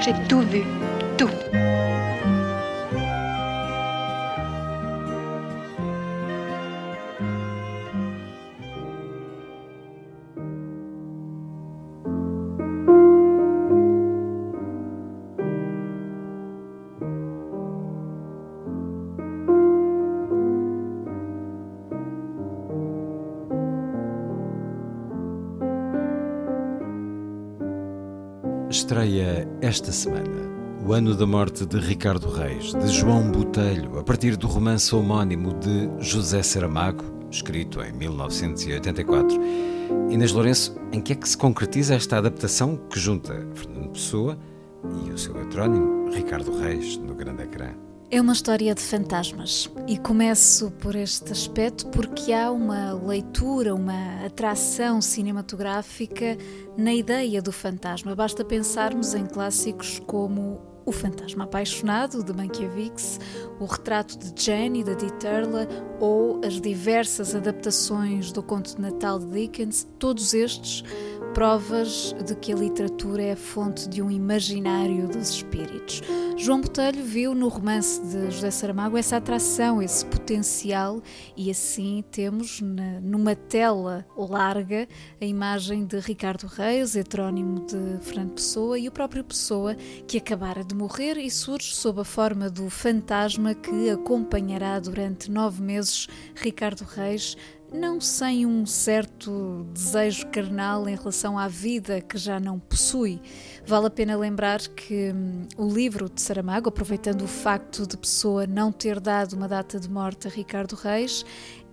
J'ai tout vu. Tout. Estreia esta semana o ano da morte de Ricardo Reis, de João Botelho, a partir do romance homónimo de José Saramago, escrito em 1984. Inês Lourenço, em que é que se concretiza esta adaptação que junta Fernando Pessoa e o seu heterónimo Ricardo Reis no grande ecrã? É uma história de fantasmas e começo por este aspecto porque há uma leitura, uma atração cinematográfica na ideia do fantasma. Basta pensarmos em clássicos como O Fantasma Apaixonado, de Mankiewicz, O Retrato de Jenny, de Dieterle, ou as diversas adaptações do Conto de Natal de Dickens, todos estes provas de que a literatura é a fonte de um imaginário dos espíritos. João Botelho viu no romance de José Saramago essa atração, esse potencial, e assim temos na, numa tela larga a imagem de Ricardo Reis, heterónimo de Fernando Pessoa, e o próprio Pessoa, que acabara de morrer e surge sob a forma do fantasma que acompanhará durante nove meses Ricardo Reis não sem um certo desejo carnal em relação à vida que já não possui. Vale a pena lembrar que hum, o livro de Saramago, aproveitando o facto de Pessoa não ter dado uma data de morte a Ricardo Reis,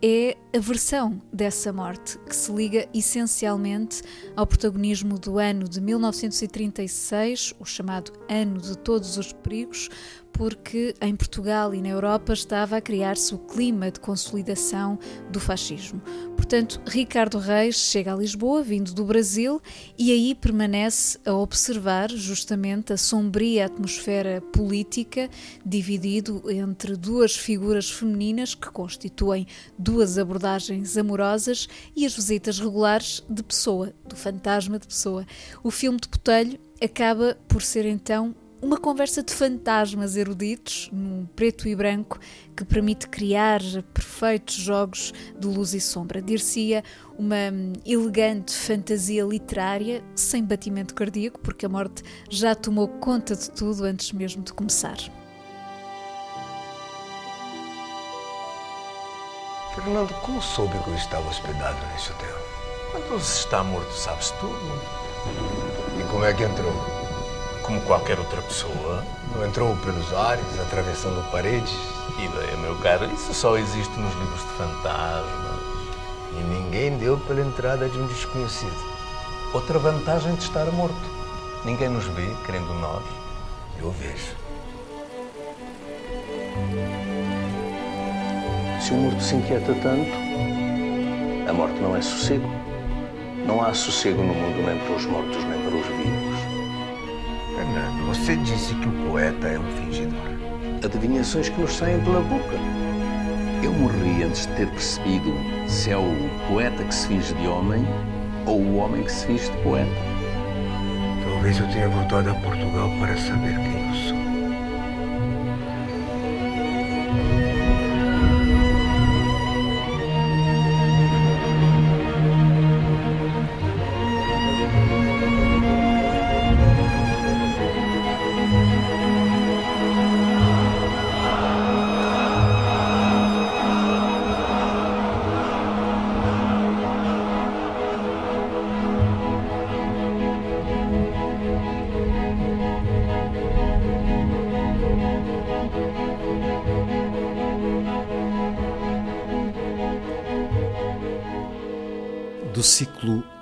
é a versão dessa morte, que se liga essencialmente ao protagonismo do ano de 1936, o chamado Ano de Todos os Perigos, porque em Portugal e na Europa estava a criar-se o clima de consolidação do fascismo. Portanto, Ricardo Reis chega a Lisboa, vindo do Brasil, e aí permanece a observar justamente a sombria atmosfera política, dividido entre duas figuras femininas que constituem duas abordagens amorosas e as visitas regulares de Pessoa, do fantasma de Pessoa. O filme de Botelho acaba por ser então uma conversa de fantasmas eruditos, num preto e branco, que permite criar perfeitos jogos de luz e sombra. Dir-se-ia uma elegante fantasia literária, sem batimento cardíaco, porque a morte já tomou conta de tudo antes mesmo de começar. Fernando, como soube que eu estava hospedado neste hotel? Quando se está morto, sabe-se tudo. E como é que entrou? Como qualquer outra pessoa. Não entrou pelos ares, atravessando paredes? Ideia, meu caro, isso só existe nos livros de fantasmas. E ninguém deu pela entrada de um desconhecido. Outra vantagem de estar morto. Ninguém nos vê, querendo nós. Eu vejo. Se o morto se inquieta tanto, a morte não é sossego. Não há sossego no mundo nem para os mortos nem para os vivos. Você disse que o poeta é um fingidor. Adivinhações que nos saem pela boca. Eu morri antes de ter percebido se é o poeta que se finge de homem ou o homem que se finge de poeta. Talvez eu tenha voltado a Portugal para saber quem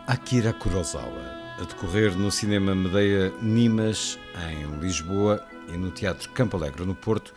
Akira Kurosawa, a decorrer no Cinema Medeia Nimas, em Lisboa, e no Teatro Campo Alegre, no Porto,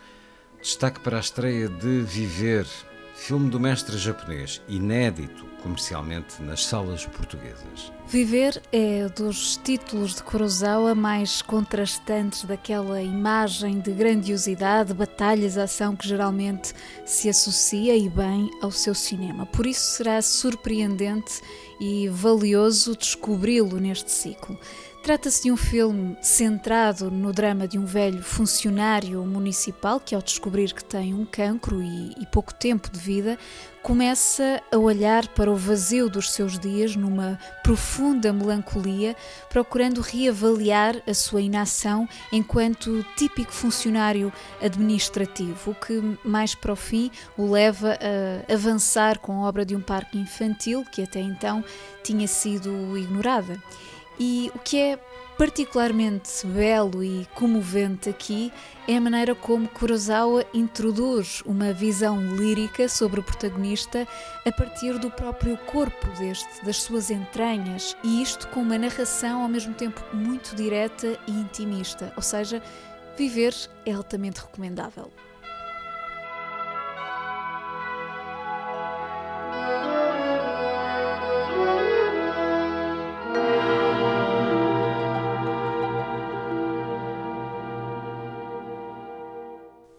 destaque para a estreia de Viver, filme do mestre japonês, inédito comercialmente nas salas portuguesas. Viver é dos títulos de Kurosawa mais contrastantes daquela imagem de grandiosidade, batalhas, ação que geralmente se associa e bem ao seu cinema. Por isso será surpreendente e valioso descobri-lo neste ciclo. Trata-se de um filme centrado no drama de um velho funcionário municipal que, ao descobrir que tem um cancro e, e, pouco tempo de vida, começa a olhar para o vazio dos seus dias numa profunda melancolia, procurando reavaliar a sua inação enquanto típico funcionário administrativo, o que mais para o fim o leva a avançar com a obra de um parque infantil que até então tinha sido ignorada. E o que é particularmente belo e comovente aqui é a maneira como Kurosawa introduz uma visão lírica sobre o protagonista a partir do próprio corpo deste, das suas entranhas, e isto com uma narração ao mesmo tempo muito direta e intimista, ou seja, viver é altamente recomendável.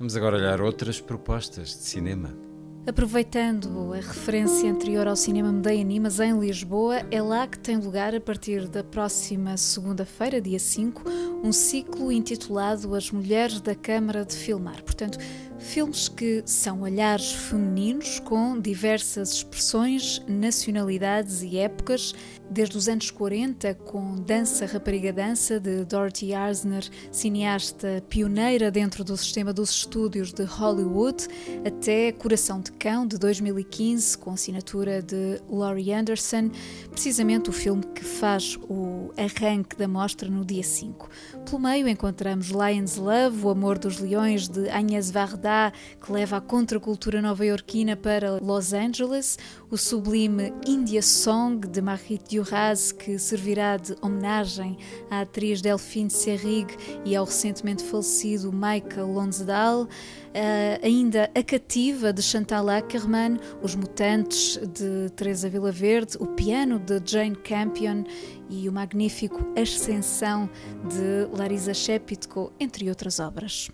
Vamos agora olhar outras propostas de cinema. Aproveitando a referência anterior ao Cinema Medeia Animas em Lisboa, é lá que tem lugar, a partir da próxima segunda-feira, dia 5, um ciclo intitulado As Mulheres da Câmara de Filmar. Portanto, filmes que são olhares femininos com diversas expressões, nacionalidades e épocas, desde os anos 40, com Dança Rapariga Dança, de Dorothy Arzner, cineasta pioneira dentro do sistema dos estúdios de Hollywood, até Coração de Cão, de 2015, com assinatura de Laurie Anderson, precisamente o filme que faz o arranque da mostra no dia 5. Pelo meio encontramos Lion's Love, O Amor dos Leões, de Agnes Varda, que leva a contracultura nova-iorquina para Los Angeles, o sublime India Song, de Marie Duras, que servirá de homenagem à atriz Delphine Seyrig e ao recentemente falecido Michael Lonsdale, Uh, ainda A Cativa, de Chantal Ackerman, Os Mutantes, de Teresa Villaverde, O Piano, de Jane Campion e o magnífico Ascensão, de Larisa Shepitko, entre outras obras.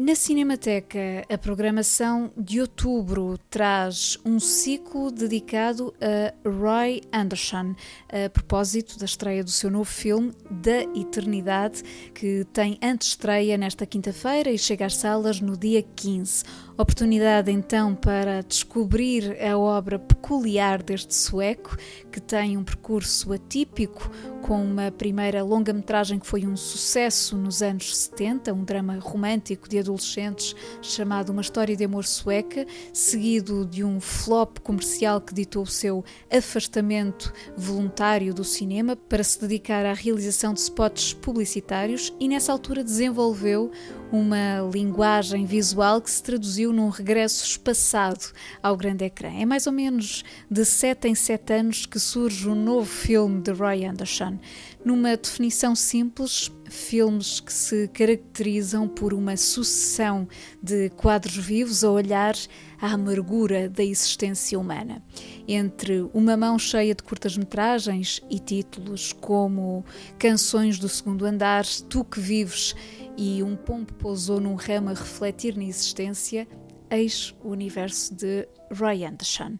Na Cinemateca, a programação de outubro traz um ciclo dedicado a Roy Anderson, a propósito da estreia do seu novo filme, Da Eternidade, que tem antestreia nesta quinta-feira e chega às salas no dia 15. Oportunidade então para descobrir a obra peculiar deste sueco, que tem um percurso atípico, com uma primeira longa-metragem que foi um sucesso nos anos 70, um drama romântico de adolescentes chamado Uma História de Amor Sueca, seguido de um flop comercial que ditou o seu afastamento voluntário do cinema para se dedicar à realização de spots publicitários e nessa altura desenvolveu uma linguagem visual que se traduziu num regresso espaçado ao grande ecrã. É mais ou menos de 7 em 7 anos que surge um novo filme de Roy Anderson. Numa definição simples, filmes que se caracterizam por uma sucessão de quadros vivos a olhar à amargura da existência humana. Entre uma mão cheia de curtas-metragens e títulos como Canções do Segundo Andar, Tu que Vives e um pombo pousou num ramo a refletir na existência, eis o universo de Roy Anderson.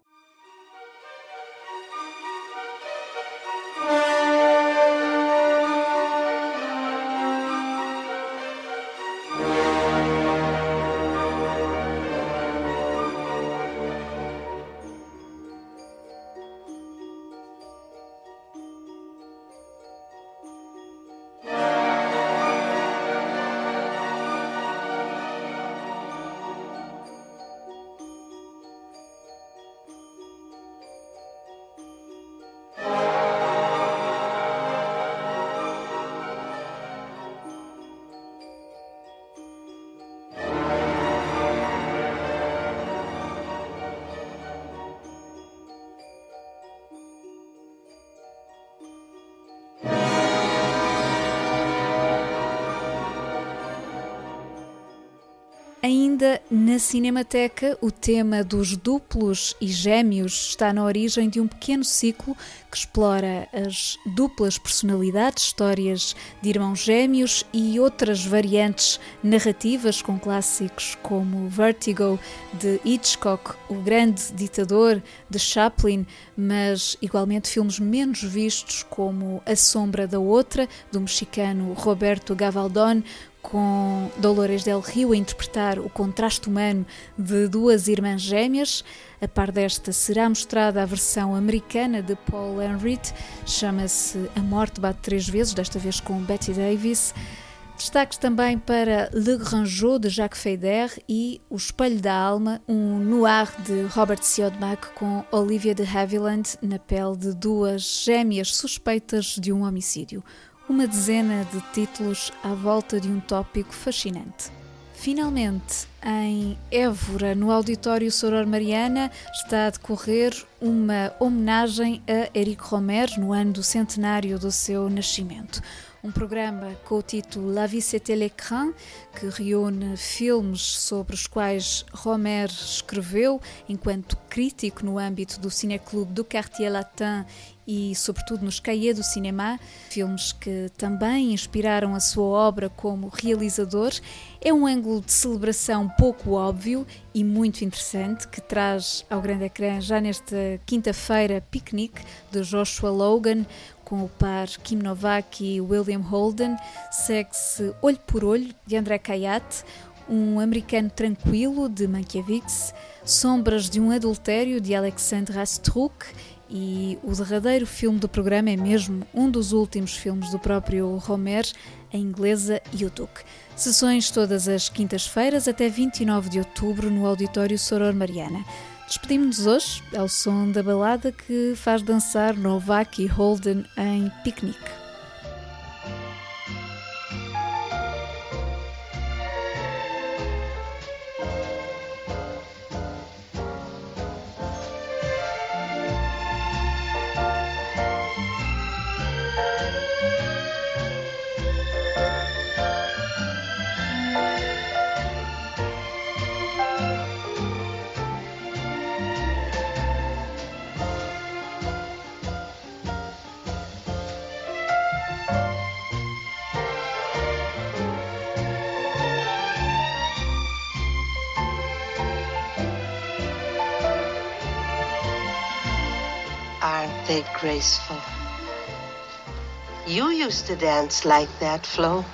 Ainda na Cinemateca, o tema dos duplos e gêmeos está na origem de um pequeno ciclo que explora as duplas personalidades, histórias de irmãos gêmeos e outras variantes narrativas com clássicos como Vertigo de Hitchcock, O Grande Ditador de Chaplin, mas igualmente filmes menos vistos como A Sombra da Outra, do mexicano Roberto Gavaldón, com Dolores del Rio a interpretar o contraste humano de duas irmãs gêmeas. A par desta, será mostrada a versão americana de Paul Henright, chama-se A Morte Bate Três Vezes, desta vez com Betty Davis. Destaques também para Le Grand Jeu de Jacques Feyder e O Espelho da Alma, um noir de Robert Siodmak com Olivia de Havilland na pele de duas gêmeas suspeitas de um homicídio uma dezena de títulos à volta de um tópico fascinante. Finalmente, em Évora, no Auditório Soror Mariana, está a decorrer uma homenagem a Eric Romer no ano do centenário do seu nascimento um programa com o título La vie c'était l'écran, que reúne filmes sobre os quais Romer escreveu enquanto crítico no âmbito do Cineclube do Quartier Latin e, sobretudo, nos Cahiers do Cinema, filmes que também inspiraram a sua obra como realizador. É um ângulo de celebração pouco óbvio e muito interessante que traz ao grande ecrã já nesta quinta-feira Picnic de Joshua Logan, com o par Kim Novak e William Holden, segue-se Olho por Olho, de André Kayat, um americano tranquilo, de Mankiewicz, Sombras de um Adultério, de Alexandre Astruk, e o derradeiro filme do programa é mesmo um dos últimos filmes do próprio Romer, a inglesa Yuduk. Sessões todas as quintas-feiras até 29 de outubro no Auditório Soror Mariana. Despedimos-nos hoje ao som da balada que faz dançar Novak e Holden em piquenique. They graceful? You used to dance like that, Flo.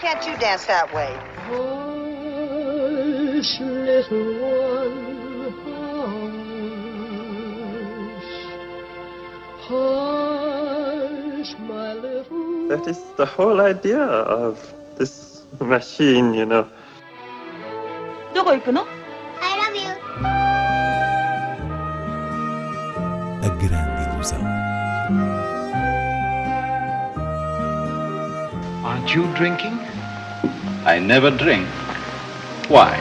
can't you dance that way? Hush, little one, hush. Hush, my little That is the whole idea of this machine, you know. どこ行くの I love you. A grande ilusão. Aren't you drinking? I never drink. Why?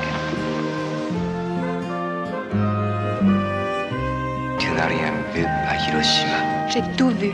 J'ai tout vu.